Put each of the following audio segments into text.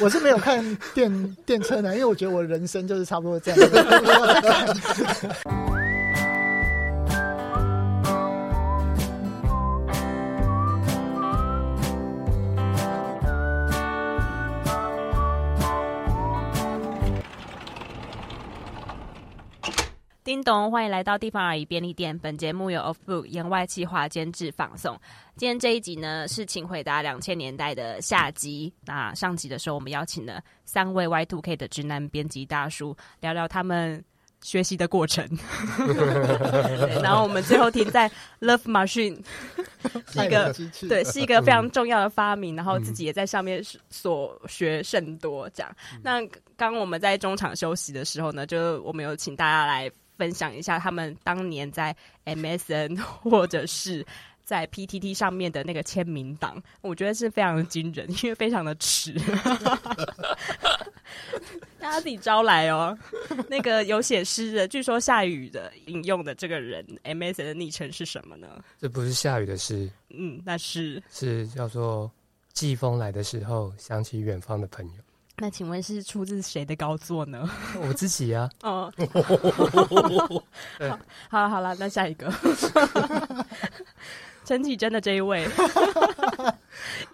我是没有看电电车男，因为我觉得我人生就是差不多这样。叮咚，欢迎来到地方而已便利店。本节目由 Off Book 言外企划监制放送。今天这一集呢，是请回答两千年代的下集。那上集的时候，我们邀请了三位 Y Two K 的直男编辑大叔，聊聊他们学习的过程。然后我们最后停在 Love Machine，是 一个对，是一个非常重要的发明。然后自己也在上面所学甚多。这样，那刚我们在中场休息的时候呢，就我们有请大家来。分享一下他们当年在 MSN 或者是在 PTT 上面的那个签名档，我觉得是非常的惊人，因为非常的迟。大家自己招来哦。那个有写诗的，据说下雨的引用的这个人 MSN 的昵称是什么呢？这不是下雨的诗，嗯，那是是叫做季风来的时候，想起远方的朋友。那请问是出自谁的高作呢？我自己呀、啊。哦，好了好了，那下一个，陈启真的这一位，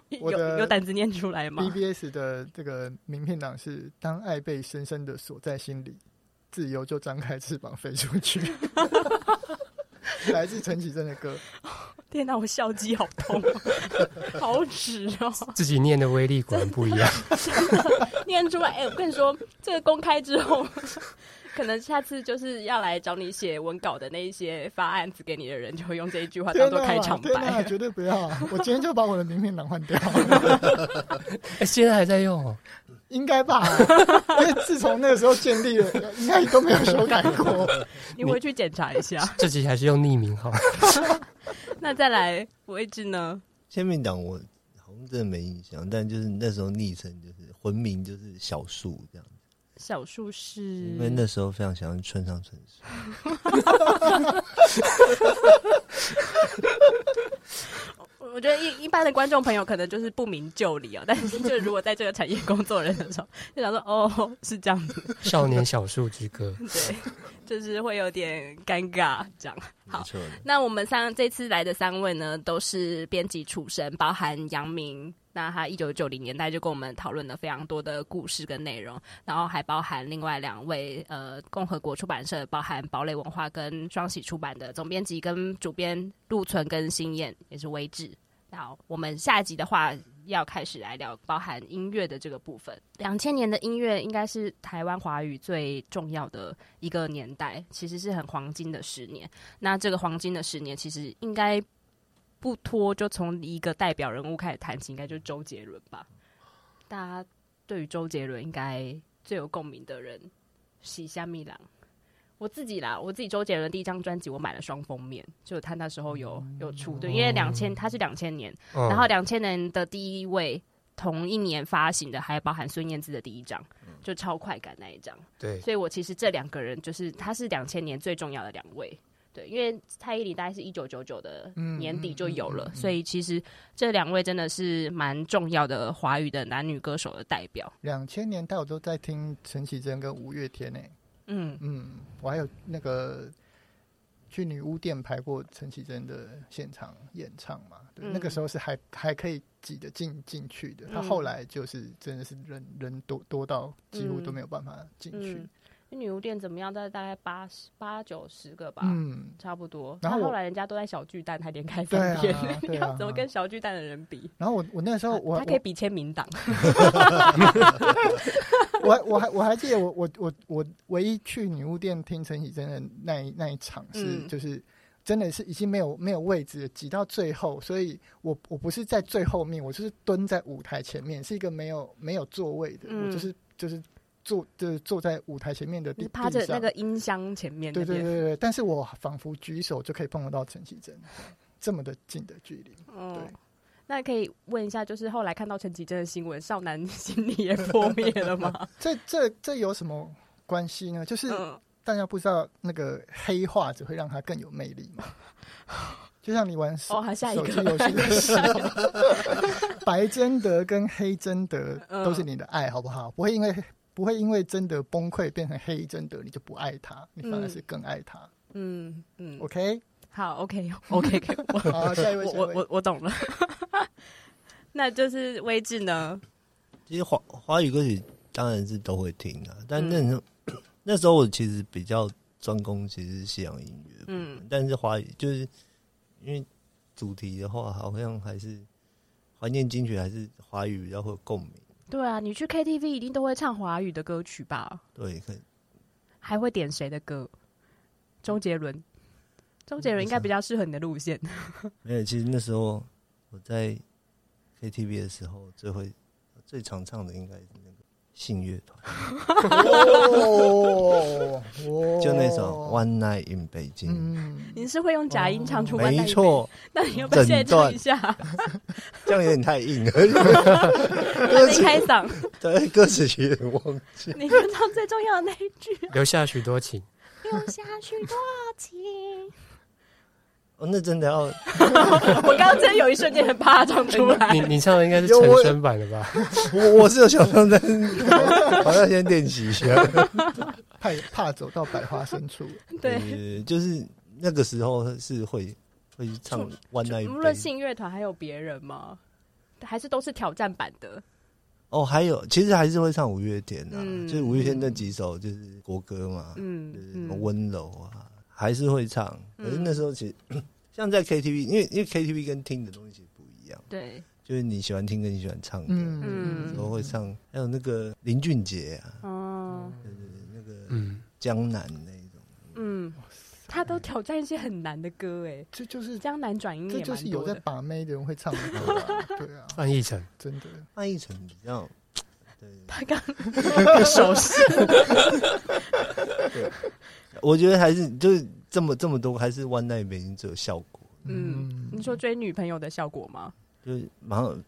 有有胆子念出来吗？BBS 的这个名片档是：当爱被深深的锁在心里，自由就张开翅膀飞出去。来自陈绮贞的歌。天哪，我笑肌好痛，好直哦！自己念的威力果然不一样，念出来。哎、欸，我跟你说，这个公开之后，可能下次就是要来找你写文稿的那一些发案子给你的人，就会用这一句话当做开场白。绝对不要！我今天就把我的名片档换掉。哎、欸，现在还在用？哦 应该吧？因为自从那个时候建立了，应该都没有修改过。你回去检查一下。这集还是用匿名好。那再来位置呢？签名档我好像真的没印象，但就是那时候昵称就是魂名就是小树这样子。小树是因为那时候非常喜欢村上春树。我觉得一一般的观众朋友可能就是不明就里哦，但是就如果在这个产业工作人的时候，就想说哦，是这样子。少年小树之歌，对，就是会有点尴尬这样。好，那我们三这次来的三位呢，都是编辑出身，包含杨明。那他一九九零年代就跟我们讨论了非常多的故事跟内容，然后还包含另外两位呃共和国出版社，包含堡垒文化跟双喜出版的总编辑跟主编陆存跟新燕，也是微志。好，我们下一集的话要开始来聊包含音乐的这个部分。两千年的音乐应该是台湾华语最重要的一个年代，其实是很黄金的十年。那这个黄金的十年，其实应该。不脱就从一个代表人物开始谈起，应该就是周杰伦吧。大家对于周杰伦应该最有共鸣的人，是虾米郎。我自己啦，我自己周杰伦第一张专辑我买了双封面，就他那时候有有出，对，因为两千他是两千年，然后两千年的第一位同一年发行的，还包含孙燕姿的第一张，就超快感那一张。对，所以我其实这两个人就是他是两千年最重要的两位。对，因为蔡依林大概是一九九九的年底就有了，嗯嗯嗯嗯、所以其实这两位真的是蛮重要的华语的男女歌手的代表。两千年代我都在听陈绮贞跟五月天呢、欸。嗯。嗯，我还有那个去女巫店排过陈绮贞的现场演唱嘛，对，嗯、那个时候是还还可以挤得进进去的。他后来就是真的是人人多多到几乎都没有办法进去。女巫店怎么样？在大概八十八九十个吧，嗯，差不多。然后后来人家都在小巨蛋开分店，你 要怎么跟小巨蛋的人比？然后我我那时候我他可以比签名档。我我还我还记得我我我我唯一去女巫店听陈绮贞的那一那一场是就是真的是已经没有没有位置挤到最后，所以我我不是在最后面，我就是蹲在舞台前面，是一个没有没有座位的，我就是就是。坐就是坐在舞台前面的地，趴着那个音箱前面。对对对对，但是我仿佛举手就可以碰得到陈绮贞，这么的近的距离。哦，对，那可以问一下，就是后来看到陈绮贞的新闻，少男 心理也破灭了吗？这这这有什么关系呢？就是大家不知道那个黑化只会让他更有魅力吗？就像你玩手机游戏的时候，白真德跟黑真德都是你的爱，好不好？不会因为不会因为真的崩溃变成黑真的，你就不爱他，你反而是更爱他。嗯嗯，OK，好，OK，OK，好，下一位，我我我懂了。那就是威志呢？其实华华语歌曲当然是都会听啊，但那时候、嗯、那时候我其实比较专攻其实是西洋音乐，嗯，但是华语就是因为主题的话，好像还是怀念金曲，还是华语比较会有共鸣。对啊，你去 KTV 一定都会唱华语的歌曲吧？对，可以。还会点谁的歌？周杰伦，周杰伦应该比较适合你的路线。没有，其实那时候我在。KTV 的时候，最会最常唱的应该是那个信乐团，哦，就那首《One Night in 北京》。你是会用假音唱出？没错，那你要不要现在唱一下？这样有点太硬了。没开嗓，对，歌词有点忘记。你就唱最重要的那一句：留下许多情，留下许多情。哦，那真的要！我刚刚真有一瞬间很怕唱出来。你你唱的应该是陈升版的吧？我我是有想唱，但是好像先练习一下，怕怕走到百花深处。对，就是那个时候是会会唱 One Night。除了信乐团，还有别人吗？还是都是挑战版的？哦，还有，其实还是会唱五月天啊，就是五月天那几首就是国歌嘛，嗯，就是什么温柔啊。还是会唱，可是那时候其实、嗯、像在 KTV，因为因为 KTV 跟听的东西其实不一样，对，就是你喜欢听跟你喜欢唱的，嗯，然后会唱，还有那个林俊杰啊，哦，对对对，那个嗯。江南那他都挑战一些很难的歌，哎，这就是江南转音，这就是有在把妹的人会唱的歌，对啊，范逸臣真的，范逸臣比较，对，他刚手势，对。我觉得还是就是这么这么多，还是 One Night 北京最有效果。嗯，你说追女朋友的效果吗？就是马上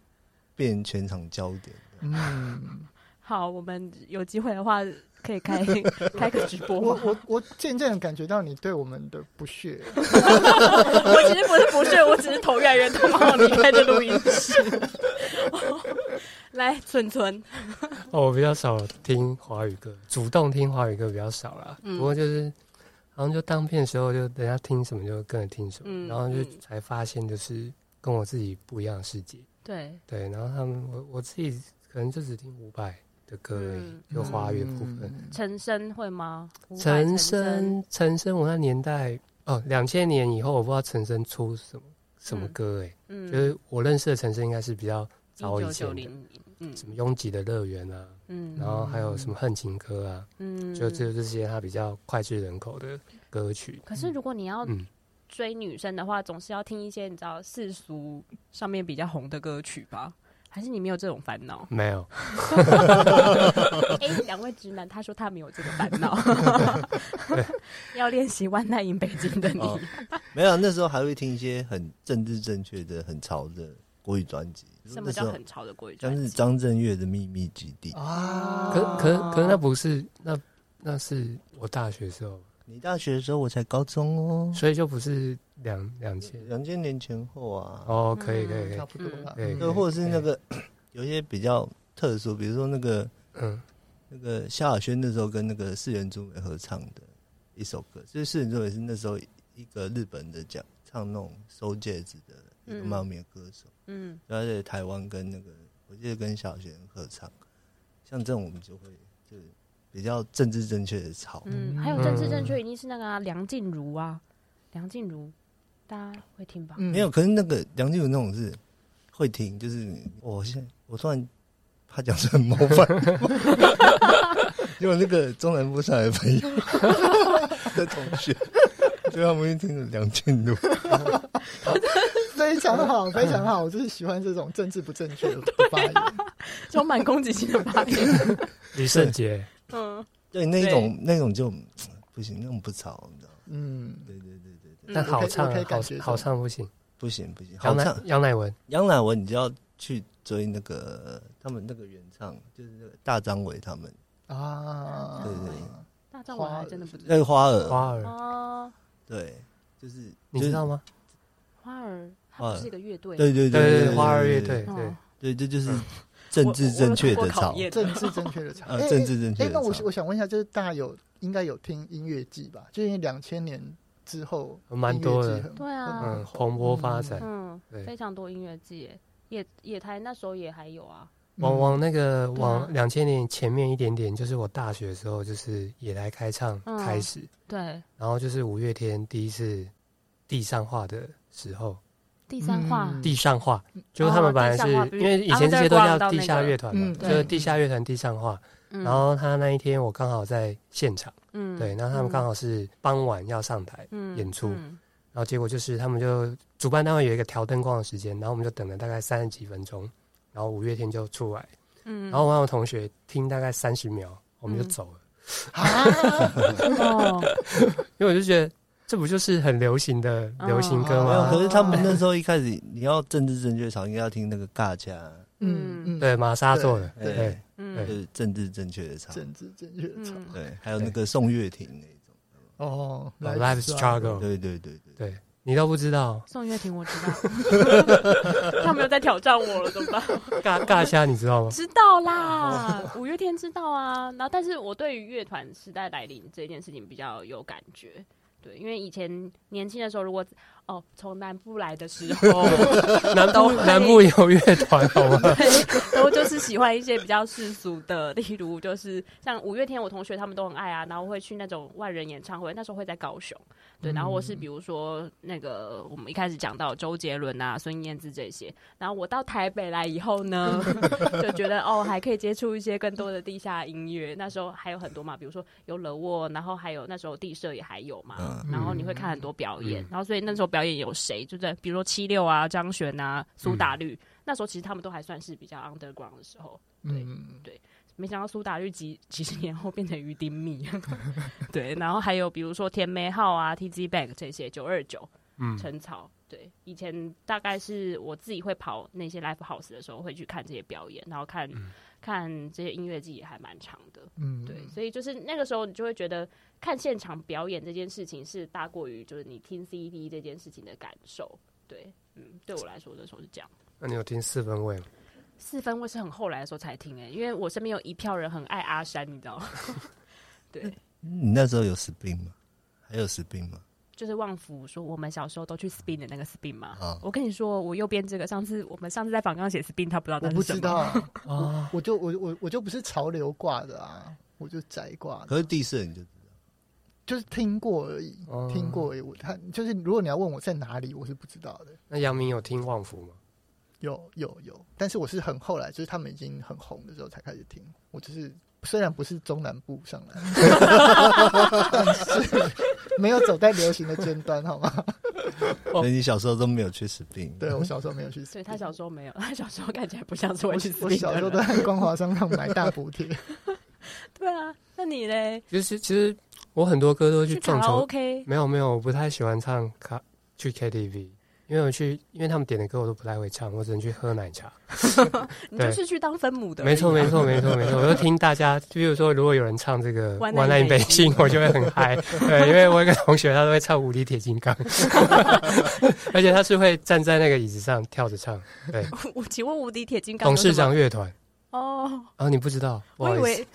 变全场焦点。嗯，好，我们有机会的话可以开 开个直播。我我我渐渐感觉到你对我们的不屑。我其实不是不屑，我只是头越来越痛，然后离开这录音室。来，蠢蠢。哦，我比较少听华语歌，主动听华语歌比较少啦。嗯、不过就是，好像就当片的时候，就人家听什么就跟着听什么，嗯、然后就才发现就是跟我自己不一样的世界。对对，然后他们我我自己可能就只听伍佰的歌而已，嗯、就华语部分。陈升会吗？陈升，陈升，我那年代哦，两千年以后，我不知道陈升出什么什么歌哎、欸，嗯，就是我认识的陈升应该是比较早以前的。嗯，什么拥挤的乐园啊，嗯，然后还有什么恨情歌啊，嗯，就只有这些他比较脍炙人口的歌曲。可是如果你要追女生的话，总是要听一些你知道世俗上面比较红的歌曲吧？还是你没有这种烦恼？没有。哎，两位直男，他说他没有这个烦恼。要练习《One Night in 北京》的你，没有，那时候还会听一些很政治正确的、很潮的。国语专辑，什么叫很潮的国语专辑？像是张震岳的秘密基地啊，可可可那不是那那是我大学的时候，你大学的时候我才高中哦，所以就不是两两千。两千年前后啊。哦，可以可以，差不多吧。对，或者是那个有一些比较特殊，比如说那个嗯，那个萧亚轩那时候跟那个四原主美合唱的一首歌，就是四原主美是那时候一个日本的讲唱那种收戒指的。一个猫咪的歌手，嗯，然后在台湾跟那个，我记得跟小学生合唱，像这种我们就会就是比较政治正确的吵，嗯，还有政治正确一定是那个、啊、梁静茹啊，梁静茹，大家会听吧？嗯、没有，可是那个梁静茹那种是会听，就是我现在我突然怕讲出很冒犯，因为那个中南部上来的朋友的同学，所以他们会听梁静茹。非常好，非常好，我就是喜欢这种政治不正确的发言，充满攻击性的发言。李圣杰，嗯，对，那种那种就不行，那种不吵，你知道吗？嗯，对对对对对。但好唱，好好唱不行，不行不行。好唱，杨乃文，杨乃文，你就要去追那个他们那个原唱，就是那个大张伟他们啊，对对。大张伟还真的不知道。那个花儿，花儿哦，对，就是你知道吗？花儿，它是一个乐队，对对对对，花儿乐队，对对，这就是政 治正确的草，政治正确的草，政治正确。哎，那我我想问一下，就是大家有应该有听音乐季吧？就因为两千年之后蛮多的，对啊，嗯，蓬勃发展，嗯，非常多音乐季，野野台那时候也还有啊。往往那个往两千年前面一点点，就是我大学的时候，就是野台开唱开始，对，然后就是五月天第一次地上化的时候，地上化，地上化，就是他们本来是因为以前这些都叫地下乐团嘛，就是地下乐团地上化，然后他那一天我刚好在现场，嗯，对，然后他们刚好是傍晚要上台演出，然后结果就是他们就主办单位有一个调灯光的时间，然后我们就等了大概三十几分钟。然后五月天就出来，嗯，然后我和我同学听大概三十秒，我们就走了。啊，因为我就觉得这不就是很流行的流行歌吗？可是他们那时候一开始，你要政治正确，场应该要听那个尬家，嗯。嗯，对，玛莎做的，对，就是政治正确的场，政治正确的场，对，还有那个宋岳庭那种，哦，Life Struggle，对对对对。对。你都不知道，宋岳庭我知道，他没有在挑战我了，怎么办？尬尬虾你知道吗？知道啦，五月天知道啊。然后，但是我对于乐团时代来临这件事情比较有感觉，对，因为以前年轻的时候，如果哦，从南部来的时候，南部南部有乐团，好吗？然后就是喜欢一些比较世俗的，例如就是像五月天，我同学他们都很爱啊，然后会去那种万人演唱会，那时候会在高雄。对，然后我是比如说那个我们一开始讲到周杰伦啊、孙燕姿这些，然后我到台北来以后呢，就觉得哦，还可以接触一些更多的地下音乐。那时候还有很多嘛，比如说有惹沃，然后还有那时候地社也还有嘛，然后你会看很多表演，然后所以那时候表演有谁，就在比如说七六啊、张悬啊、苏打绿，那时候其实他们都还算是比较 underground 的时候，对对。没想到苏打绿几几十年后变成鱼丁蜜，对，然后还有比如说甜梅号啊、TZ Bank 这些九二九、嗯，陈草，对，以前大概是我自己会跑那些 Live House 的时候会去看这些表演，然后看、嗯、看这些音乐季也还蛮长的，嗯，对，所以就是那个时候你就会觉得看现场表演这件事情是大过于就是你听 CD 这件事情的感受，对，嗯，对我来说那时候是这样。那你有听四分位吗？四分位是很后来的时候才听诶、欸，因为我身边有一票人很爱阿山，你知道吗？对，你那时候有 Spin 吗？还有 Spin 吗？就是旺福说我们小时候都去 Spin 的那个 Spin 嘛？啊！我跟你说，我右边这个上次我们上次在访刚写 Spin，他不知道，我不知道 啊！我就我我我就不是潮流挂的啊，我就宅挂的。可是地色你就知道，就是听过而已，哦、听过而已。我他就是如果你要问我在哪里，我是不知道的。那杨明有听旺福吗？有有有，但是我是很后来，就是他们已经很红的时候才开始听。我就是虽然不是中南部上来，但是没有走在流行的尖端，好吗？所以你小时候都没有去 Spin？对，我小时候没有去 Spin。对，他小时候没有，他小时候看起来不像是会去 Spin。我小时候都在光华商场买大补贴。对啊，那你嘞？其实其实我很多歌都去撞球。OK，没有没有，我不太喜欢唱卡去 KTV。因为我去，因为他们点的歌我都不太会唱，我只能去喝奶茶。你就是去当分母的。没错，没错，没错，没错。我就听大家，就比如说，如果有人唱这个《One Night in Beijing》，我就会很嗨。对，因为我有一个同学，他都会唱《无敌铁金刚》，而且他是会站在那个椅子上跳着唱。对，我请问《无敌铁金刚》董事长乐团。哦，啊，你不知道？我以为，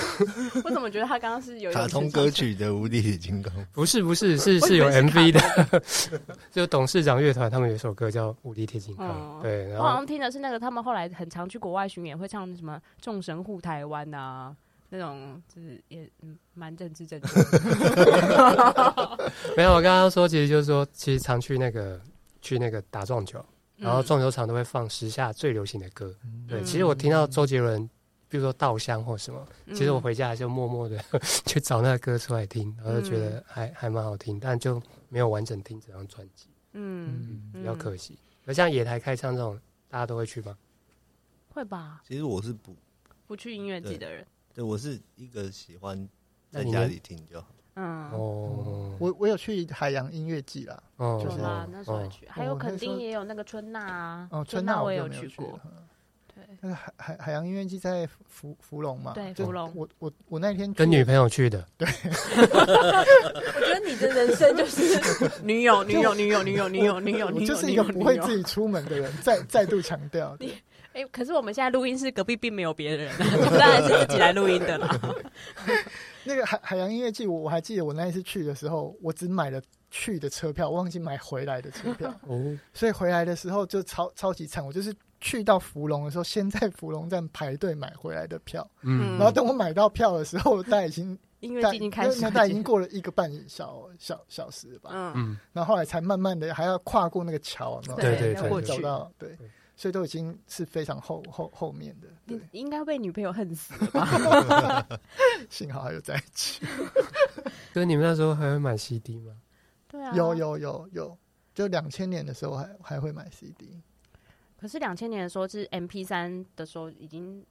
我怎么觉得他刚刚是有卡通歌曲的《无敌铁金刚》？不是，不是，是是有 MV 的。就董事长乐团，他们有一首歌叫《无敌铁金刚》。对，然后我好像听的是那个，他们后来很常去国外巡演，会唱什么“众神护台湾”啊，那种就是也蛮政治正确。没有，我刚刚说，其实就是说，其实常去那个去那个打撞球。然后撞球场都会放时下最流行的歌，嗯、对。其实我听到周杰伦，比如说《稻香》或什么，嗯、其实我回家还是默默的 去找那个歌出来听，然后就觉得还、嗯、还蛮好听，但就没有完整听这张专辑，嗯，嗯，比较可惜。那、嗯、像野台开唱这种，大家都会去吗？会吧。其实我是不不去音乐节的人，对，我是一个喜欢在家里听就好。嗯哦，我我有去海洋音乐季啦，哦，就是那时候去，还有肯定也有那个春娜啊，哦，春娜我也有去过，对，那个海海海洋音乐季在福福隆嘛？对，福隆。我我我那天跟女朋友去的。对。我觉得你的人生就是 女友，女友，女友，女友，女友，女友，女友，就是一个不会自己出门的人。再再度强调。你哎，可是我们现在录音室隔壁并没有别人，当然是自己来录音的啦。那个海海洋音乐季，我我还记得我那一次去的时候，我只买了。去的车票，忘记买回来的车票，哦，所以回来的时候就超超级惨。我就是去到芙蓉的时候，先在芙蓉站排队买回来的票，嗯，然后等我买到票的时候，大概已经 音乐季已经开始，那大概已经过了一个半小小小时吧，嗯，然后后来才慢慢的还要跨过那个桥，对对对，走到对，所以都已经是非常后后后面的，你应该被女朋友恨死了吧？幸好还有在一起。所以你们那时候还会买 CD 吗？对啊，有有有有，就两千年的时候还还会买 CD，可是两千年的时候是 MP 三的时候已经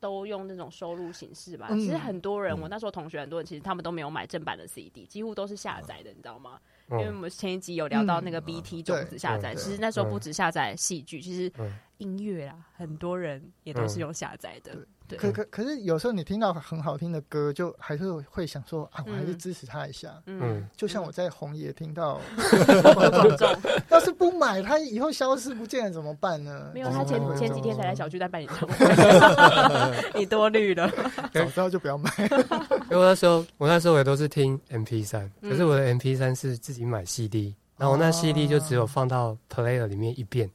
都用那种收录形式吧。嗯、其实很多人，我那时候同学很多人其实他们都没有买正版的 CD，几乎都是下载的，你知道吗？因为我们前一集有聊到那个 BT 种子下载，其实那时候不止下载戏剧，其实音乐啊，很多人也都是用下载的。对，可可可是有时候你听到很好听的歌，就还是会想说啊，我还是支持他一下。嗯，就像我在红野听到，要是不买，他以后消失不见了怎么办呢？没有，他前前几天才来小巨蛋办演唱会，你多虑了，早知道就不要买。因为那时候，我那时候也都是听 MP 三，可是我的 MP 三是自己买 CD，然后我那 CD 就只有放到 Player 里面一遍。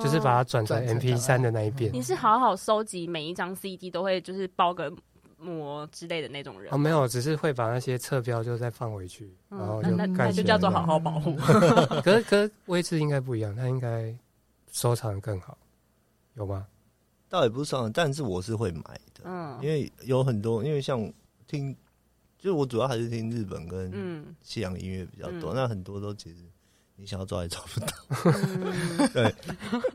就是把它转成 MP 三的那一边。你是好好收集每一张 CD 都会就是包个膜之类的那种人？哦，没有，只是会把那些侧标就再放回去，然后就那那就叫做好好保护。可是可是位置应该不一样，它应该收藏更好，有吗？倒也不是收藏，但是我是会买的，嗯，因为有很多，因为像听，就是我主要还是听日本跟西洋音乐比较多，那很多都其实。你想要找也找不到，嗯、对，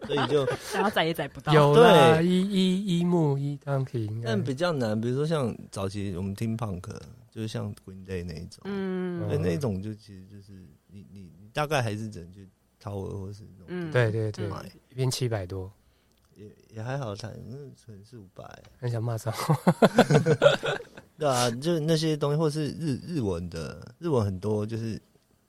所以就 想要载也载不到。有对，一一一木一当平，但比较难。比如说像早期我们听 punk，就是像 Green Day 那一种，嗯，对，那一种就其实就是你你你大概还是只能去淘尔或是那种，嗯，对对对，买一边七百多，也也还好，才那可能四五百，很想骂脏 对啊，就那些东西，或是日日文的，日文很多，就是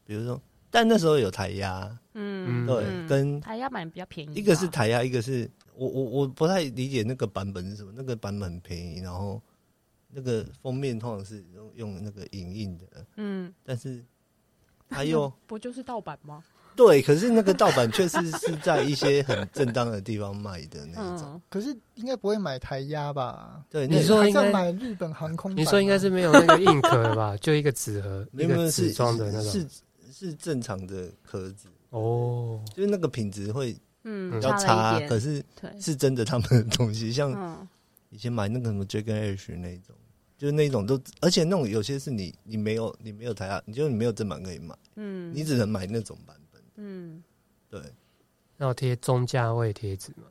比如说。但那时候有台压，嗯，对，跟台压版比较便宜。一个是台压，一个是我我我不太理解那个版本是什么。那个版本很便宜，然后那个封面通常是用用那个影印的，嗯，但是还有不就是盗版吗？对，可是那个盗版确实是在一些很正当的地方卖的那种。可是应该不会买台压吧？对，你说应该买日本航空。你说应该是没有那个硬壳吧？就一个纸盒，一个纸装的那种。是正常的壳子。哦，就是那个品质会嗯比较差，可是是真的他们的东西，像以前买那个什么 Dragon Ash 那种，就是那种都，而且那种有些是你你没有你没有台下，你就你没有正版可以买，嗯，你只能买那种版本，嗯，对，要贴中价位贴纸嘛。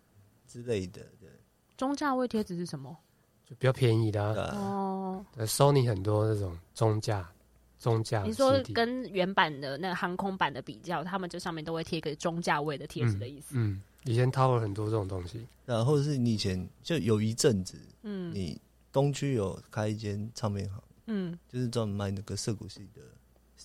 之类的，对，中价位贴纸是什么？就比较便宜的哦，Sony 很多那种中价。中价，你说跟原版的那个航空版的比较，他们这上面都会贴一个中价位的贴纸的意思。嗯，以前掏了很多这种东西，然后是你以前就有一阵子，嗯，你东区有开一间唱片行，嗯，就是专门卖那个涩谷系的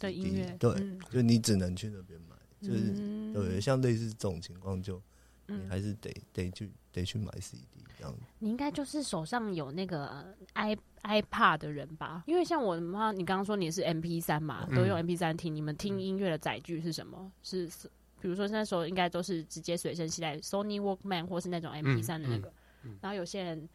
的音乐，对，就你只能去那边买，就是对，像类似这种情况，就你还是得得去得去买 CD 这样。你应该就是手上有那个 i。iPad 的人吧，因为像我妈，你刚刚说你是 MP 三嘛，都用 MP 三听。你们听音乐的载具是什么？是比如说那时候应该都是直接随身携带 Sony Walkman 或是那种 MP 三的那个。然后有些人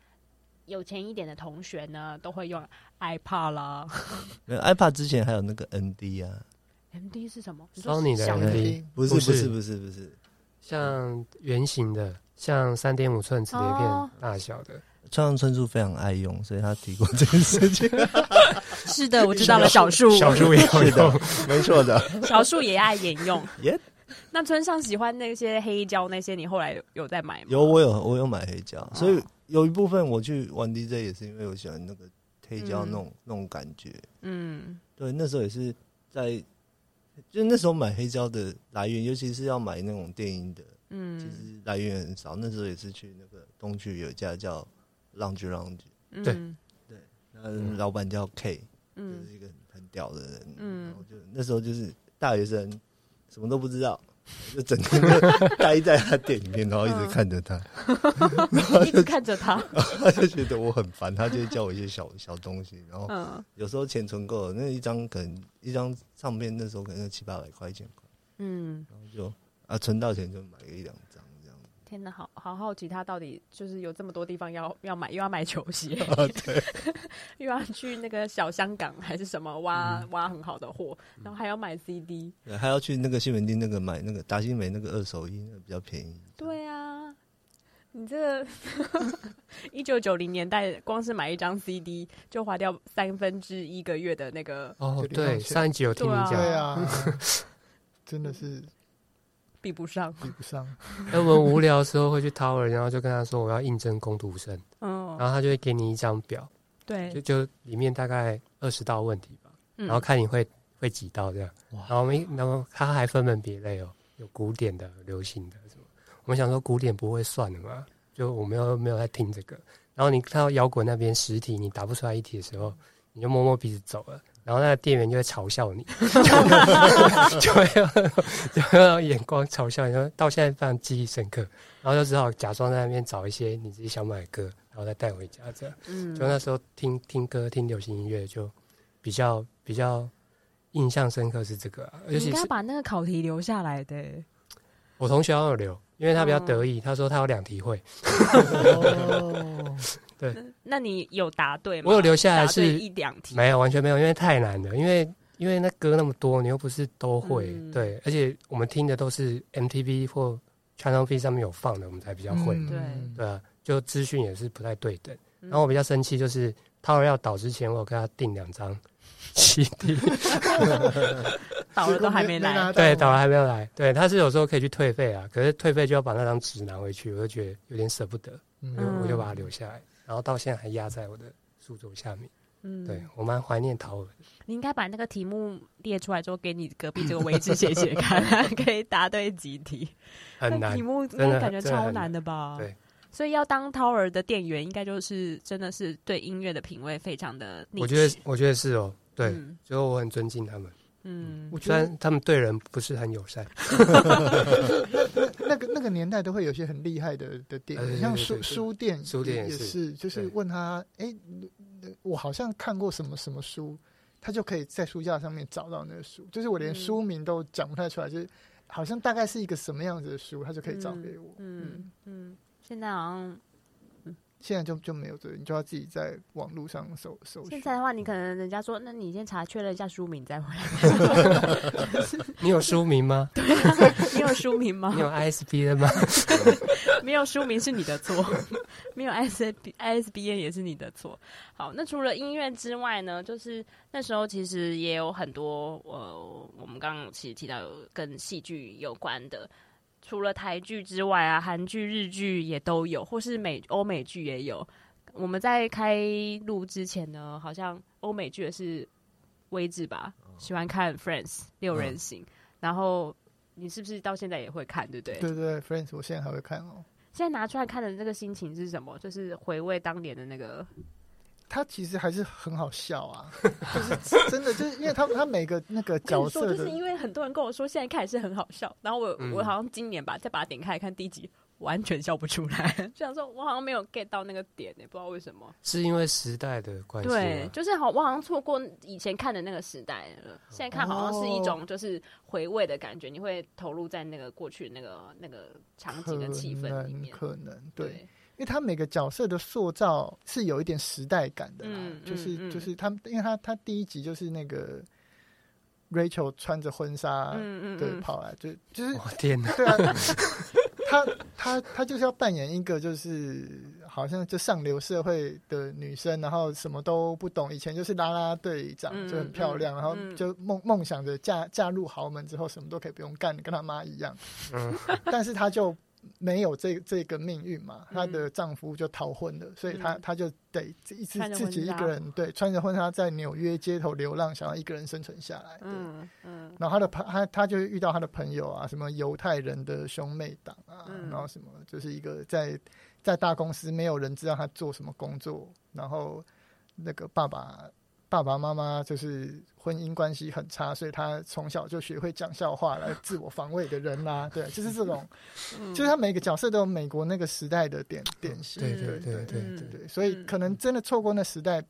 有钱一点的同学呢，都会用 iPad 啦。没有 iPad 之前还有那个 MD 啊，MD 是什么？Sony 的 MD 不是不是不是不是，像圆形的，像三点五寸磁碟片大小的。村上春树非常爱用，所以他提过这件事情。是的，我知道了。小树，小树也会用，没错的。小树也爱沿用。耶。那村上喜欢那些黑胶，那些你后来有在买吗？有，我有，我有买黑胶。所以有一部分我去玩 DJ 也是因为我喜欢那个黑胶那种那种感觉。嗯，对，那时候也是在，就那时候买黑胶的来源，尤其是要买那种电音的。嗯，其实来源很少。那时候也是去那个东区有一家叫 Lounge Lounge，对对，那老板叫 K，就是一个很很屌的人，嗯，然后就那时候就是大学生，什么都不知道。就整天就待在他店里面，然后一直看着他，然后一直看着他，他就觉得我很烦，他就会叫我一些小小东西，然后有时候钱存够了，那一张可能一张唱片那时候可能七八百块钱，嗯，然后就啊存到钱就买个一两张。天哪，好好好奇他到底就是有这么多地方要要买，又要买球鞋，啊、对。又要去那个小香港还是什么挖、嗯、挖很好的货，然后还要买 CD，对，还要去那个西门町那个买那个达新梅那个二手衣，那个比较便宜。对啊，你这个一九九零年代，光是买一张 CD 就花掉三分之一个月的那个哦，对，上一集有听你讲，对啊，真的是。比不上，比不上。那我们无聊的时候会去 Tower，然后就跟他说我要应征工读生，嗯，然后他就会给你一张表，对，就就里面大概二十道问题吧，然后看你会会几道这样，然后我们然后他还分门别类哦，有古典的、流行的什么。我们想说古典不会算的嘛，就我没有没有在听这个。然后你看到摇滚那边实体你答不出来一题的时候，你就摸摸鼻子走了。然后那个店员就会嘲笑你，就会就会用眼光嘲笑你，说到现在非常记忆深刻。然后就只好假装在那边找一些你自己想买的歌，然后再带回家这样。嗯，就那时候听听歌、听流行音乐，就比较比较印象深刻是这个啊。你应该把那个考题留下来的。我同学有留，因为他比较得意，他说他有两题会。哦 对，那你有答对吗？我有留下来是一两题，没有完全没有，因为太难了。因为因为那歌那么多，你又不是都会。嗯、对，而且我们听的都是 MTV 或 Channel V 上面有放的，我们才比较会。对、嗯、对啊，就资讯也是不太对等。嗯、然后我比较生气，就是他要倒之前，我有跟他订两张 CD，倒了都还没来。对，倒了还没有来。对，他是有时候可以去退费啊，可是退费就要把那张纸拿回去，我就觉得有点舍不得，嗯、我就把它留下来。然后到现在还压在我的书桌下面，嗯，对，我蛮怀念陶尔的。你应该把那个题目列出来之后，给你隔壁这个位置写写看，可以答对几题。很难，题目应该感觉超难的吧？对，所以要当陶尔的店员，应该就是真的是对音乐的品味非常的。我觉得，我觉得是哦，对，嗯、所以我很尊敬他们。嗯，我觉得虽然他们对人不是很友善。那个那个年代都会有些很厉害的的店，像书书店，书店也是，就是问他，哎，我好像看过什么什么书，他就可以在书架上面找到那个书，就是我连书名都讲不太出来，就是好像大概是一个什么样子的书，他就可以找给我。嗯嗯，现在好像。现在就就没有这个，你就要自己在网络上搜搜。现在的话，你可能人家说，那你先查确认一下书名再回来。你有书名吗？对啊，你有书名吗？你有 ISBN 吗？没有书名是你的错，没有 ISBN 也是你的错。好，那除了音乐之外呢？就是那时候其实也有很多呃，我们刚刚其实提到有跟戏剧有关的。除了台剧之外啊，韩剧、日剧也都有，或是美欧美剧也有。我们在开录之前呢，好像欧美剧的是威志吧，喜欢看《Friends》六人行。嗯、然后你是不是到现在也会看，对不对？对对，《Friends》我现在还会看哦。现在拿出来看的那个心情是什么？就是回味当年的那个。他其实还是很好笑啊，就是真的，就是因为他他每个那个角色，就是因为很多人跟我说现在看也是很好笑，然后我、嗯、我好像今年吧再把它点开来看第一集，完全笑不出来，就想说我好像没有 get 到那个点呢，不知道为什么，是因为时代的关系，对，就是好我好像错过以前看的那个时代了，现在看好像是一种就是回味的感觉，你会投入在那个过去那个那个场景的气氛里面，可能对。为他每个角色的塑造是有一点时代感的啦，嗯、就是、嗯、就是他，因为他他第一集就是那个 Rachel 穿着婚纱对跑来，就就是我天哪，对啊，他他他就是要扮演一个就是好像就上流社会的女生，然后什么都不懂，以前就是啦啦队长就很漂亮，嗯、然后就梦梦、嗯、想着嫁嫁入豪门之后什么都可以不用干，跟他妈一样，嗯，但是他就。没有这这个命运嘛，她的丈夫就逃婚了，所以她她就得一直自己一个人对穿着婚纱在纽约街头流浪，想要一个人生存下来。嗯嗯，然后她的朋她她就遇到她的朋友啊，什么犹太人的兄妹党啊，然后什么就是一个在在大公司没有人知道她做什么工作，然后那个爸爸。爸爸妈妈就是婚姻关系很差，所以他从小就学会讲笑话来自我防卫的人啦、啊。对，就是这种，就是他每个角色都有美国那个时代的典典型。对对对对对对，所以可能真的错过那时代，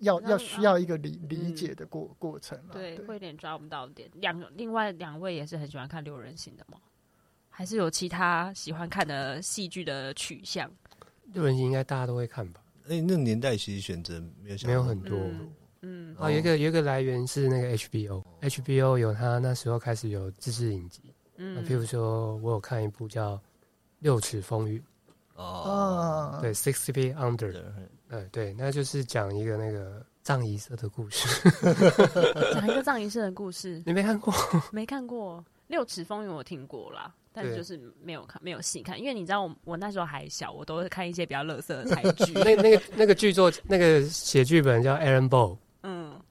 要要需要一个理理解的过过程。对，会有点抓不到点。两另外两位也是很喜欢看六人行的吗？还是有其他喜欢看的戏剧的取向？六人行应该大家都会看吧？哎，那个年代其实选择没有没有很多。嗯，哦，有一个有一个来源是那个 HBO，HBO 有他那时候开始有自制影集，嗯，譬如说我有看一部叫《六尺风云》，哦，对，Six Feet Under，呃，对，那就是讲一个那个藏仪社的故事，讲一个藏仪社的故事，你没看过？没看过，《六尺风云》我听过啦。但就是没有看，没有细看，因为你知道我我那时候还小，我都会看一些比较乐色的台剧。那那个那个剧作，那个写剧本叫 Aaron Ball。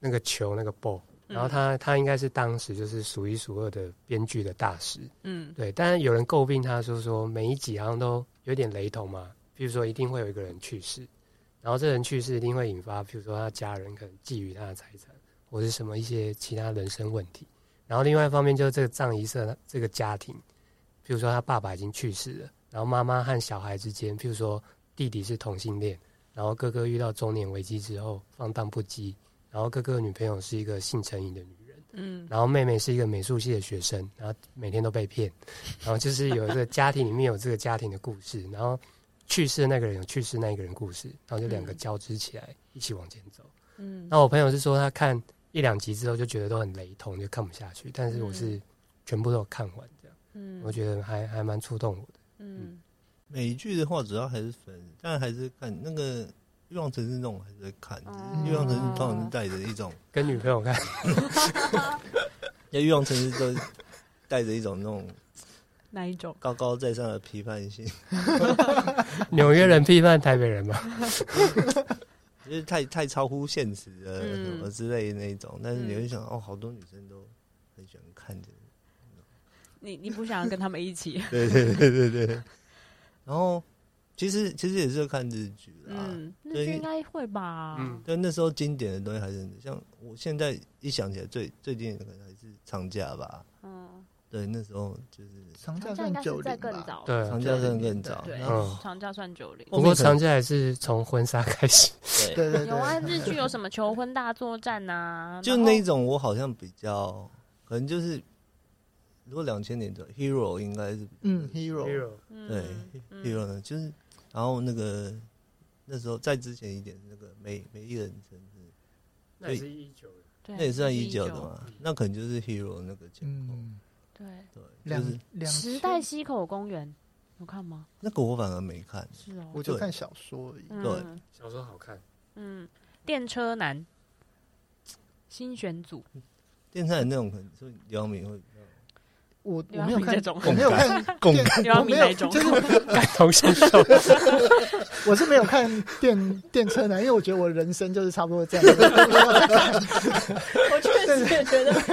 嗯，那个球那个 ball，然后他他应该是当时就是数一数二的编剧的大师。嗯，对。但是有人诟病他说说每一集好像都有点雷同嘛，比如说一定会有一个人去世，然后这人去世一定会引发，比如说他家人可能觊觎他的财产，或是什么一些其他人生问题。然后另外一方面就是这个葬仪社这个家庭，比如说他爸爸已经去世了，然后妈妈和小孩之间，譬如说弟弟是同性恋，然后哥哥遇到中年危机之后放荡不羁。然后哥哥的女朋友是一个性成瘾的女人，嗯，然后妹妹是一个美术系的学生，然后每天都被骗，然后就是有一个家庭里面有这个家庭的故事，然后去世的那个人有去世那一个人故事，然后就两个交织起来一起往前走，嗯，那我朋友是说他看一两集之后就觉得都很雷同，就看不下去，但是我是全部都有看完这样，嗯，我觉得还还蛮触动我的，嗯，美剧的话主要还是粉，但还是看那个。欲望城市那种还是在看，欲望城市通常是带着一种 跟女朋友看，那欲望城市都带着一种那种哪一种高高在上的批判性？纽约人批判台北人吗？就是太太超乎现实的什么之类的那一种，但是你会想哦，好多女生都很喜欢看这个。你你不想跟他们一起？对对对对对，然后。其实其实也是看日剧啦，嗯，日剧应该会吧。嗯，但那时候经典的东西还是像我现在一想起来最最经典的可能还是长假吧。嗯，对，那时候就是长假算九零吧，对，长假算更早。对，嗯，长假算九零。不过长假还是从婚纱开始。对对对。有啊，日剧有什么求婚大作战呐？就那种我好像比较可能就是，如果两千年的 Hero 应该是嗯 Hero，对 Hero 呢就是。然后那个那时候再之前一点，那个美美丽人生是，那也是一九的，那也算一九的嘛？那可能就是 Hero 那个前后，对对，就是时代西口公园有看吗？那个我反而没看，是哦，我就看小说而已。对，小说好看。嗯，电车男新选组，电车男那种可能说姚明会。我我没有看，我没有看共感，我没有就是感 同身受。我是没有看电电车男，因为我觉得我人生就是差不多这样。我确实也觉得，我是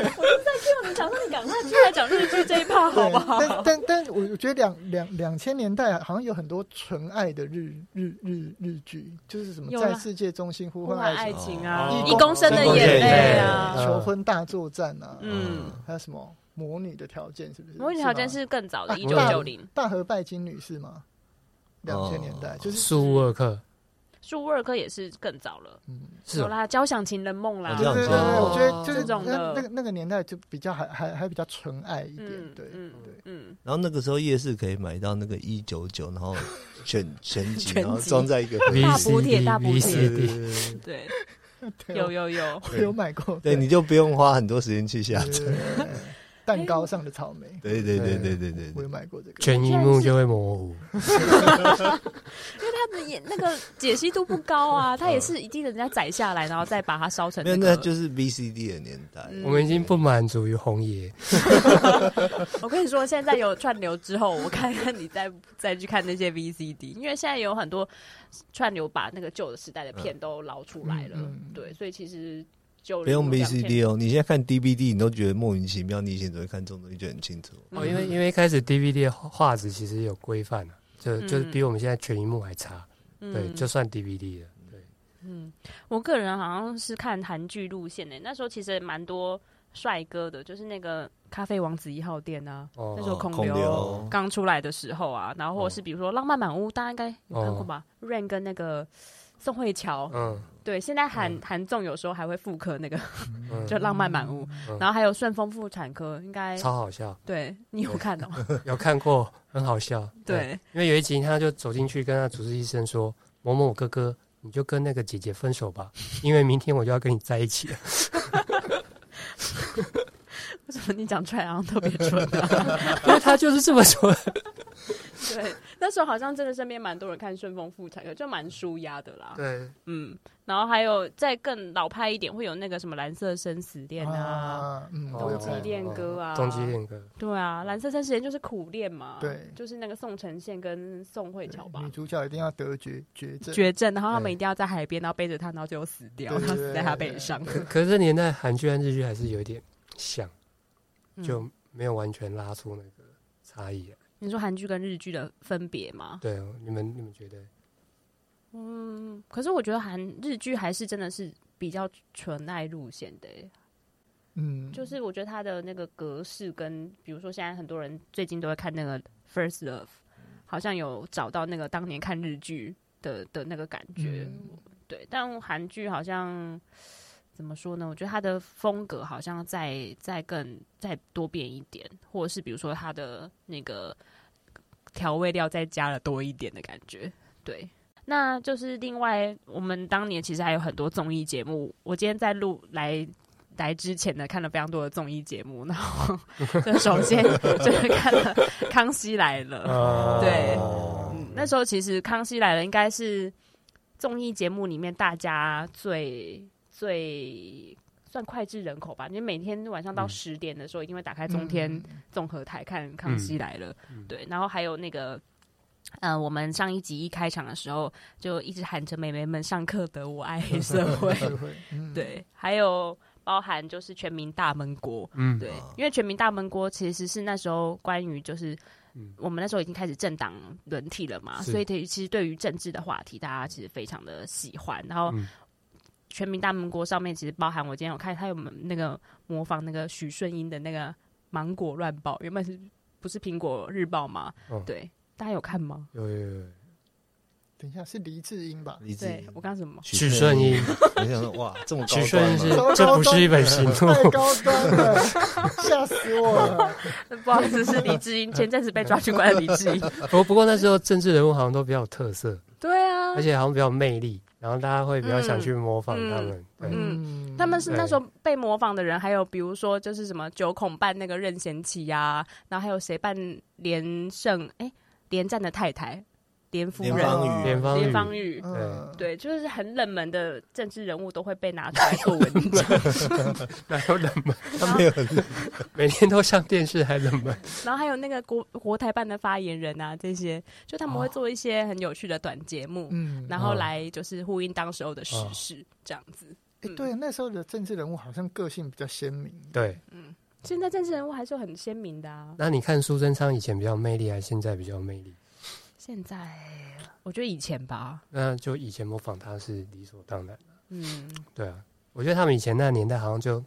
在听你讲，说你赶快出来讲日剧这一趴好不好？但但但我觉得两两两千年代好像有很多纯爱的日日日日剧，就是什么在世界中心呼唤爱情啊，一公升的眼泪啊，求婚大作战啊，嗯，还有什么？魔女的条件是不是？魔女条件是更早的，一九九零。大和拜金女士吗？两千年代就是苏乌尔克，苏乌尔克也是更早了。嗯，是啦，交响情人梦啦。对对对，我觉得就是这种的，那个那个年代就比较还还还比较纯爱一点。对，嗯对嗯。然后那个时候夜市可以买到那个一九九，然后全 全集，然后装在一个大补贴大补贴。对，有有有有买过。对，你就不用花很多时间去下载。蛋糕上的草莓，对对对对对对，我有买过这个，全一幕就会模糊，因为他的演那个解析度不高啊，他也是一定人家宰下来，然后再把它烧成，那那就是 VCD 的年代，我们已经不满足于红爷。我跟你说，现在有串流之后，我看看你再再去看那些 VCD，因为现在有很多串流把那个旧的时代的片都捞出来了，对，所以其实。不用 VCD 哦，你现在看 DVD，你都觉得莫名其妙。你以前只会看这种东西，就很清楚哦。因为因为一开始 DVD 画质其实有规范的，就就是比我们现在全荧幕还差。嗯、对，就算 DVD 了。对，嗯，我个人好像是看韩剧路线的，那时候其实蛮多帅哥的，就是那个咖啡王子一号店啊，哦、那时候孔刘刚出来的时候啊，然后或者是比如说浪漫满屋，大家应该有看过吧、哦、？Rain 跟那个宋慧乔，嗯。对，现在韩韩综有时候还会复刻那个，就浪漫满屋，然后还有顺丰妇产科，应该超好笑。对，你有看吗？有看过，很好笑。对，因为有一集他就走进去跟他主治医生说：“某某哥哥，你就跟那个姐姐分手吧，因为明天我就要跟你在一起了。”为什么你讲出来好像特别蠢啊？因为他就是这么蠢。对，那时候好像真的身边蛮多人看顺丰妇产科，就蛮舒压的啦。对，嗯，然后还有再更老派一点，会有那个什么蓝色生死恋啊，冬季恋歌啊，冬季恋歌。对啊，蓝色生死恋就是苦恋嘛，对，就是那个宋承宪跟宋慧乔吧。女主角一定要得绝绝症，绝症，然后他们一定要在海边，然后背着他，然后最后死掉，他死在他背上。可是年代韩剧和日剧还是有一点像，就没有完全拉出那个差异。你说韩剧跟日剧的分别吗？对哦，你们你们觉得？嗯，可是我觉得韩日剧还是真的是比较纯爱路线的，嗯，就是我觉得它的那个格式跟，比如说现在很多人最近都会看那个《First Love》，好像有找到那个当年看日剧的的那个感觉，嗯、对，但韩剧好像。怎么说呢？我觉得他的风格好像再再更再多变一点，或者是比如说他的那个调味料再加了多一点的感觉。对，那就是另外我们当年其实还有很多综艺节目。我今天在录来来之前呢，看了非常多的综艺节目，然后 就首先就是看了《康熙来了》。对，嗯，那时候其实《康熙来了》应该是综艺节目里面大家最。最算脍炙人口吧，你每天晚上到十点的时候，一定会打开中天综合台看《康熙来了》。嗯嗯、对，然后还有那个，呃，我们上一集一开场的时候，就一直喊着“美眉们上课的我爱 黑社会”。嗯、对，还有包含就是《全民大闷锅》。嗯，对，因为《全民大闷锅》其实是那时候关于就是，我们那时候已经开始政党轮替了嘛，所以对于其实对于政治的话题，大家其实非常的喜欢。然后。嗯全民大闷锅上面其实包含我今天有看，他有那个模仿那个许顺英的那个芒果乱报，原本是不是苹果日报嘛？哦、对，大家有看吗？有有有。等一下，是黎智英吧？黎智英，我刚刚什么？许顺英。我想说，哇，这么高端，许顺英是这不是一本行书，太高端了，吓死我了！不好意思，是黎智英，前阵子被抓去关的黎智英。不 不过那时候政治人物好像都比较有特色，对啊，而且好像比较有魅力。然后大家会比较想去模仿他们，嗯，他们是那时候被模仿的人，还有比如说就是什么九孔扮那个任贤齐呀，然后还有谁扮连胜？哎，连战的太太。连夫人，连方连方瑀，对，就是很冷门的政治人物都会被拿出来做文章。哪有冷门？他没有冷门，每天都上电视还冷门。然后还有那个国国台办的发言人啊，这些就他们会做一些很有趣的短节目，嗯，然后来就是呼应当时候的时事这样子。哎，对，那时候的政治人物好像个性比较鲜明。对，嗯，现在政治人物还是很鲜明的啊。那你看苏贞昌以前比较魅力，还是现在比较魅力？现在我觉得以前吧，那就以前模仿他是理所当然的。嗯，对啊，我觉得他们以前那个年代好像就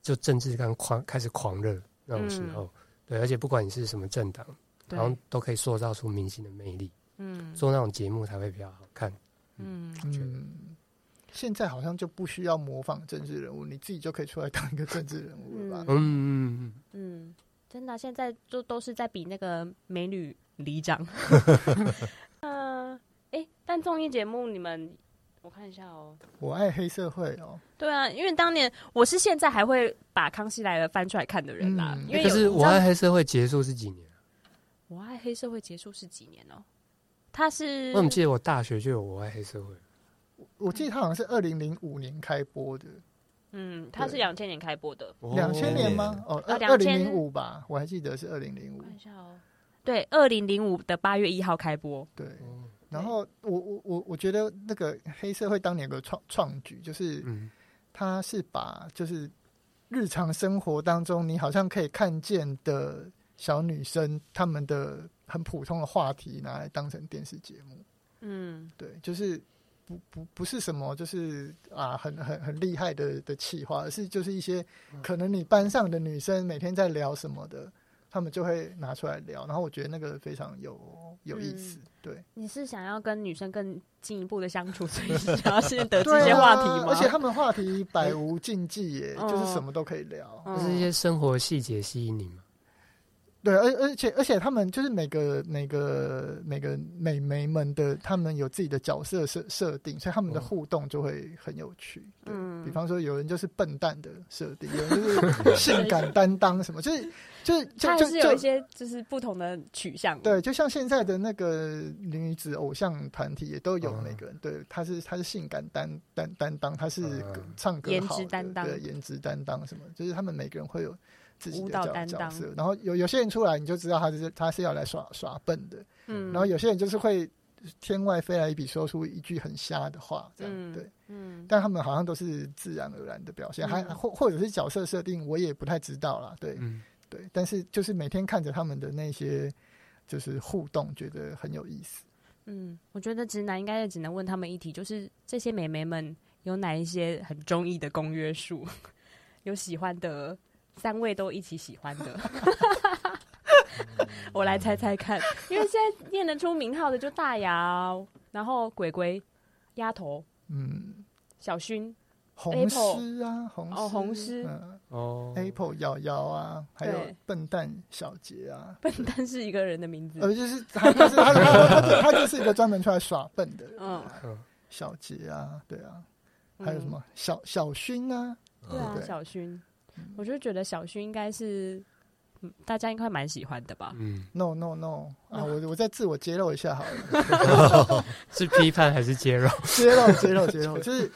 就政治刚狂开始狂热那种时候，嗯、对，而且不管你是什么政党，对然后都可以塑造出明星的魅力。嗯，做那种节目才会比较好看。嗯，嗯，现在好像就不需要模仿政治人物，你自己就可以出来当一个政治人物了吧？嗯嗯嗯嗯，嗯，真的，现在就都是在比那个美女。里长，嗯，哎，但综艺节目你们我看一下哦。我爱黑社会哦。对啊，因为当年我是现在还会把《康熙来了》翻出来看的人啦。嗯、因为可是我爱黑社会结束是几年？我爱黑社会结束是几年哦？他是我怎么记得我大学就有我爱黑社会？我记得他好像是二零零五年开播的。嗯，他是两千年开播的。两千年吗？哦，二零零五吧，我还记得是二零零五。看一下哦。对，二零零五的八月一号开播。对。然后我我我我觉得那个黑社会当年有个创创举，就是他是把就是日常生活当中你好像可以看见的小女生她们的很普通的话题拿来当成电视节目。嗯，对，就是不不不是什么就是啊很很很厉害的的企划，而是就是一些可能你班上的女生每天在聊什么的。他们就会拿出来聊，然后我觉得那个非常有有意思。嗯、对，你是想要跟女生更进一步的相处，所以想要先得 这些话题吗？啊、而且他们话题百无禁忌耶，耶 就是什么都可以聊，就是一些生活细节吸引你吗？对，而而且而且他们就是每个每个每个美眉们的，他们有自己的角色设设定，所以他们的互动就会很有趣。嗯，比方说有人就是笨蛋的设定，有人就是性感担当什么，就是就是就就是有一些就是不同的取向。对，就像现在的那个女子偶像团体也都有那个，对，她是她是性感担担担当，她是唱歌好，颜值担当，对，颜值担当什么，就是他们每个人会有。自己的角角色，然后有有些人出来，你就知道他是他是要来耍耍笨的，嗯，然后有些人就是会天外飞来一笔，说出一句很瞎的话，这样、嗯、对，嗯，但他们好像都是自然而然的表现，嗯、还或或者是角色设定，我也不太知道啦，对，嗯、对，但是就是每天看着他们的那些就是互动，觉得很有意思。嗯，我觉得直男应该也只能问他们一题，就是这些美眉们有哪一些很中意的公约数，有喜欢的。三位都一起喜欢的，我来猜猜看，因为现在念得出名号的就大姚，然后鬼鬼、丫头，嗯，小薰、红狮啊，红哦，红狮，哦，Apple 瑶瑶啊，还有笨蛋小杰啊，笨蛋是一个人的名字，呃，就是他就是他他他就是一个专门出来耍笨的人，嗯，小杰啊，对啊，还有什么小小薰啊，对啊，小薰。我就觉得小薰应该是，大家应该蛮喜欢的吧？嗯，no no no 啊，我我再自我揭露一下好了，是批判还是揭露？揭露揭露揭露，就是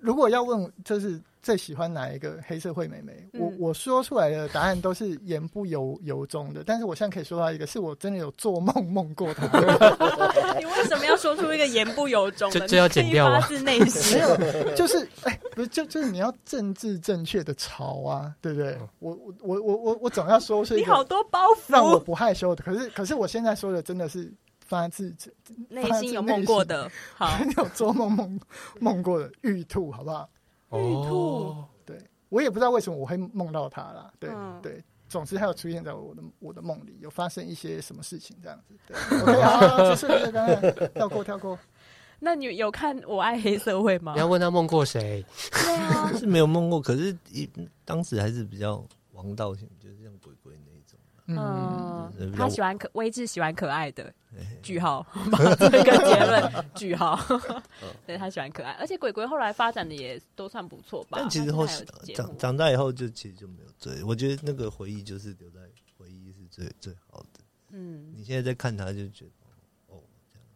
如果要问，就是。最喜欢哪一个黑社会美眉？我我说出来的答案都是言不由由衷的，但是我现在可以说到一个，是我真的有做梦梦过她。你为什么要说出一个言不由衷的？这要剪掉吗？发自内心，就是哎，不是，就就是你要政治正确的潮啊，对不对？我我我我我我总要说是，你好多包袱，让我不害羞的。可是可是我现在说的真的是发自内心有梦过的，好，有做梦梦梦过的玉兔，好不好？玉兔，对，我也不知道为什么我会梦到他啦。对对，总之他有出现在我的我的梦里，有发生一些什么事情这样子。对，OK，好，结束了，刚刚跳过跳过。那你有看《我爱黑社会》吗？你要问他梦过谁？对啊，是没有梦过，可是一当时还是比较王道型，就是像鬼鬼那。嗯，他喜欢可威志喜欢可爱的。句号，这个结论句号。对，他喜欢可爱，而且鬼鬼后来发展的也都算不错吧。但其实后长长大以后就其实就没有追。我觉得那个回忆就是留在回忆是最最好的。嗯，你现在在看他就觉得哦这样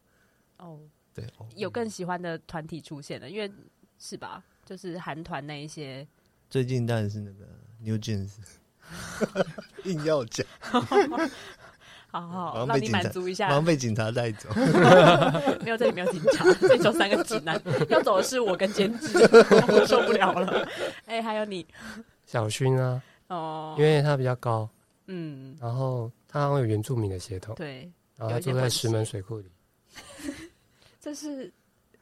哦，对，有更喜欢的团体出现了，因为是吧？就是韩团那一些。最近当然是那个 New Jeans，硬要讲。好 好，让你满足一下。马上被警察带走。没有，这里没有警察，这里有三个指南。要走的是我跟监制，我受不了了。哎，还有你，小勋啊，哦，因为他比较高，嗯，然后他好像有原住民的血统，对，然后他住在石门水库里。这是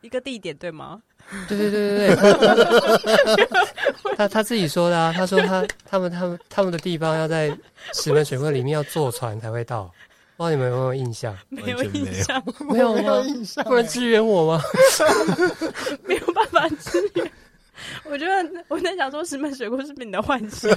一个地点对吗？对对对对对。他他自己说的啊，他说他他们他们他们的地方要在石门水库里面要坐船才会到。不知道你们有没有印象？没有印象，没有吗？不能支援我吗？没有办法支援。我觉得我在想说，石门水库是不是你的幻想？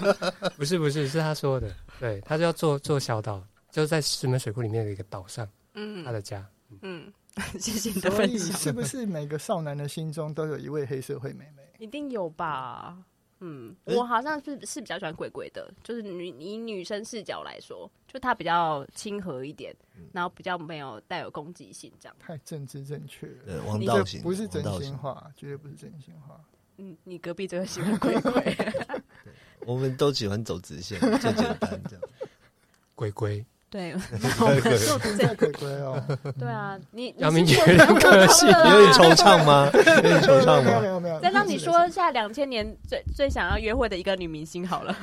不是不是，是他说的。对，他就要坐坐小岛，就是在石门水库里面的一个岛上。嗯，他的家。嗯，谢谢你的分享。是不是每个少男的心中都有一位黑社会妹妹？一定有吧。嗯，我好像是是比较喜欢鬼鬼的，就是女以女生视角来说，就她比较亲和一点，然后比较没有带有攻击性，这样。太政治正确了，对，王道型不是真心话，绝对不是真心话。嗯，你隔壁这个喜欢鬼鬼，我们都喜欢走直线，最简单这样。鬼鬼。对，就停在鬼鬼哦。对啊，你杨明觉得可惜，有点惆怅吗？有点惆怅吗？没有没有。再让你说一下两千年最最想要约会的一个女明星好了，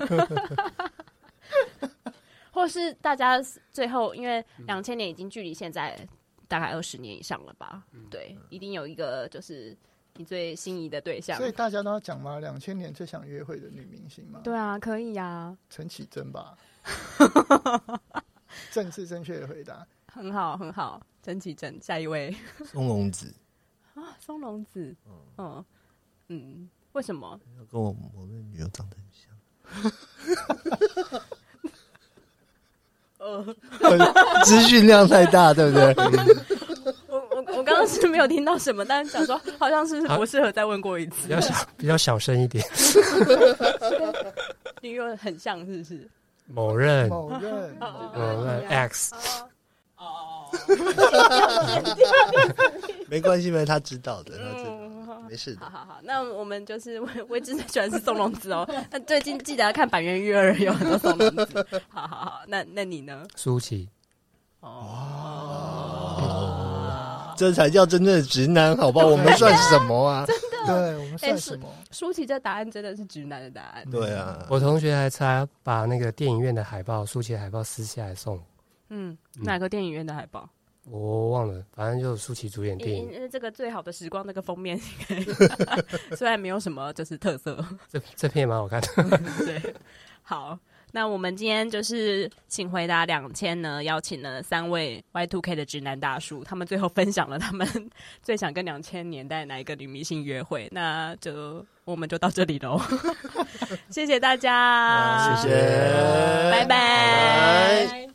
或是大家最后，因为两千年已经距离现在大概二十年以上了吧？对，一定有一个就是你最心仪的对象。所以大家都要讲吗？两千年最想约会的女明星吗？对啊，可以呀，陈绮贞吧。正是正确的回答，很好很好，陈綺贞，下一位，松隆子。啊，松隆子，嗯。嗯，为什么？跟我我那女友长得很像，呃，资讯量太大，对不对？我我我刚刚是没有听到什么，但是想说好像是不适合再问过一次，比较小比较小声一点，女友很像，是不是？某任，某任，某任 X，哦，没关系，没他知道的，他知道，没事的。好好好，那我们就是我，我一直最喜欢吃松隆子哦。那最近记得要看《板垣育二》，有很多松隆子。好好好，那那你呢？舒淇。哦，这才叫真正的直男，好不好？我们算什么啊？对，我们算什么？舒淇这答案真的是直男的答案。对啊，我同学还差把那个电影院的海报，舒淇的海报撕下来送。嗯，哪个电影院的海报？我忘了，反正就是舒淇主演电影。因为这个最好的时光那个封面，虽然没有什么就是特色，这这片蛮好看的。对，好。那我们今天就是请回答两千呢，邀请了三位 Y Two K 的直男大叔，他们最后分享了他们 最想跟两千年代哪一个女明星约会。那就我们就到这里喽，谢谢大家，谢谢，拜拜。